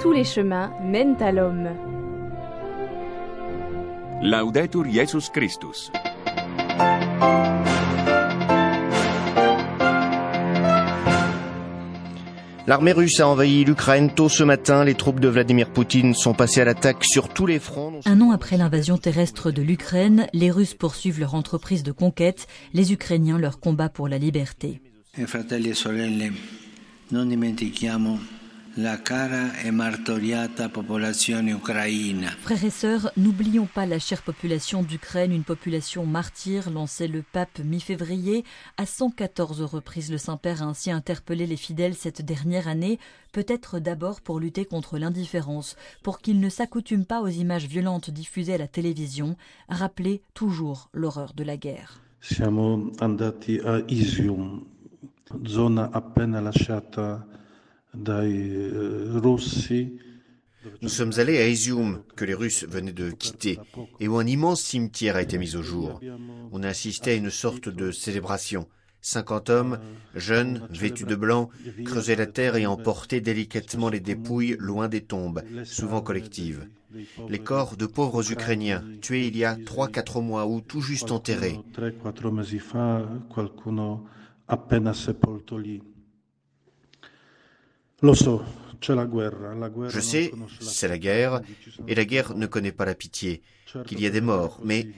Tous les chemins mènent à l'homme. Laudetur Jesus Christus. L'armée russe a envahi l'Ukraine tôt ce matin. Les troupes de Vladimir Poutine sont passées à l'attaque sur tous les fronts. Un an après l'invasion terrestre de l'Ukraine, les Russes poursuivent leur entreprise de conquête, les Ukrainiens leur combat pour la liberté. Fratelli sorelle, non dimentichiamo la cara martoriata popolazione ucraina. Frères et sœurs, n'oublions pas la chère population d'Ukraine, une population martyre, lançait le pape mi-février. À 114 reprises, le Saint-Père a ainsi interpellé les fidèles cette dernière année, peut-être d'abord pour lutter contre l'indifférence, pour qu'ils ne s'accoutument pas aux images violentes diffusées à la télévision, rappeler toujours l'horreur de la guerre. Siamo andati a Isium, zona appena lasciata. Nous sommes allés à Izium, que les Russes venaient de quitter, et où un immense cimetière a été mis au jour. On a assisté à une sorte de célébration. 50 hommes, jeunes, vêtus de blanc, creusaient la terre et emportaient délicatement les dépouilles loin des tombes, souvent collectives. Les corps de pauvres Ukrainiens, tués il y a 3-4 mois ou tout juste enterrés. Je sais, c'est la guerre, et la guerre ne connaît pas la pitié, qu'il y a des morts, mais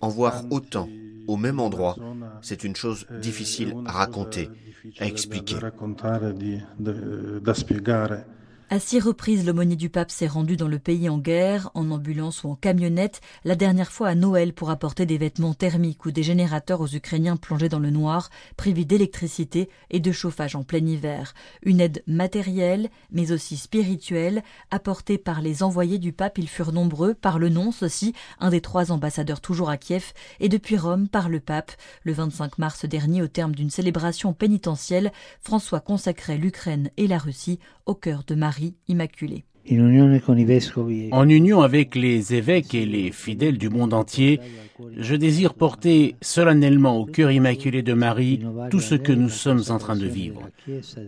en voir autant, au même endroit, c'est une chose difficile à raconter, à expliquer. À six reprises, l'aumônier du pape s'est rendu dans le pays en guerre, en ambulance ou en camionnette, la dernière fois à Noël pour apporter des vêtements thermiques ou des générateurs aux Ukrainiens plongés dans le noir, privés d'électricité et de chauffage en plein hiver. Une aide matérielle, mais aussi spirituelle, apportée par les envoyés du pape. Ils furent nombreux, par le nonce aussi, un des trois ambassadeurs toujours à Kiev, et depuis Rome par le pape. Le 25 mars dernier, au terme d'une célébration pénitentielle, François consacrait l'Ukraine et la Russie au cœur de Marie Immaculée. En union avec les évêques et les fidèles du monde entier, je désire porter solennellement au cœur immaculé de Marie tout ce que nous sommes en train de vivre,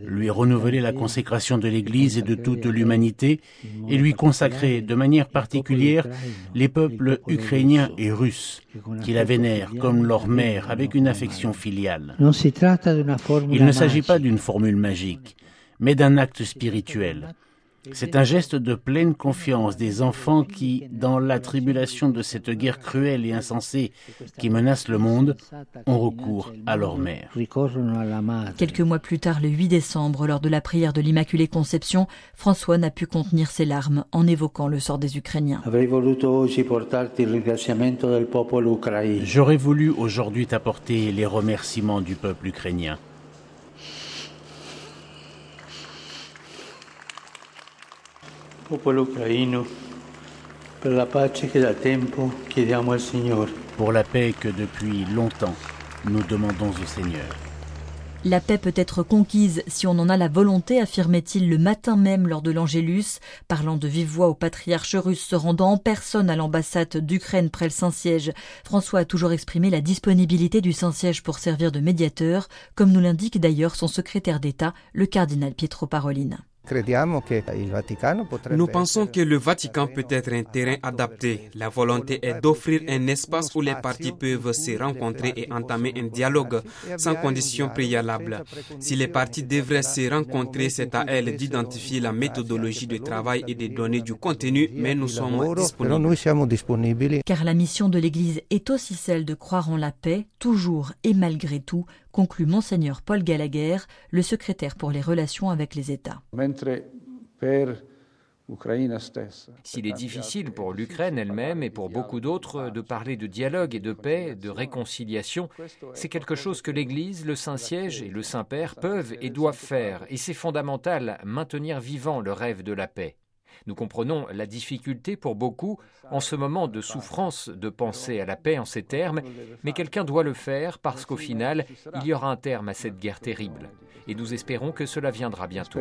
lui renouveler la consécration de l'Église et de toute l'humanité, et lui consacrer de manière particulière les peuples ukrainiens et russes, qui la vénèrent comme leur mère avec une affection filiale. Il ne s'agit pas d'une formule magique, mais d'un acte spirituel. C'est un geste de pleine confiance des enfants qui, dans la tribulation de cette guerre cruelle et insensée qui menace le monde, ont recours à leur mère. Quelques mois plus tard, le 8 décembre, lors de la prière de l'Immaculée Conception, François n'a pu contenir ses larmes en évoquant le sort des Ukrainiens. J'aurais voulu aujourd'hui t'apporter les remerciements du peuple ukrainien. Pour la paix que depuis longtemps nous demandons au Seigneur. La paix peut être conquise si on en a la volonté, affirmait-il le matin même lors de l'Angélus, parlant de vive voix au patriarche russe se rendant en personne à l'ambassade d'Ukraine près le Saint-Siège. François a toujours exprimé la disponibilité du Saint-Siège pour servir de médiateur, comme nous l'indique d'ailleurs son secrétaire d'État, le cardinal Pietro Parolin. Nous pensons que le Vatican peut être un terrain adapté. La volonté est d'offrir un espace où les parties peuvent se rencontrer et entamer un dialogue sans conditions préalables. Si les parties devraient se rencontrer, c'est à elles d'identifier la méthodologie de travail et de donner du contenu, mais nous sommes disponibles. Car la mission de l'Église est aussi celle de croire en la paix, toujours et malgré tout, conclut Monseigneur Paul Gallagher, le secrétaire pour les relations avec les États. S'il est difficile pour l'Ukraine elle-même et pour beaucoup d'autres de parler de dialogue et de paix, de réconciliation, c'est quelque chose que l'Église, le Saint-Siège et le Saint-Père peuvent et doivent faire, et c'est fondamental, maintenir vivant le rêve de la paix. Nous comprenons la difficulté pour beaucoup en ce moment de souffrance de penser à la paix en ces termes, mais quelqu'un doit le faire parce qu'au final, il y aura un terme à cette guerre terrible. Et nous espérons que cela viendra bientôt.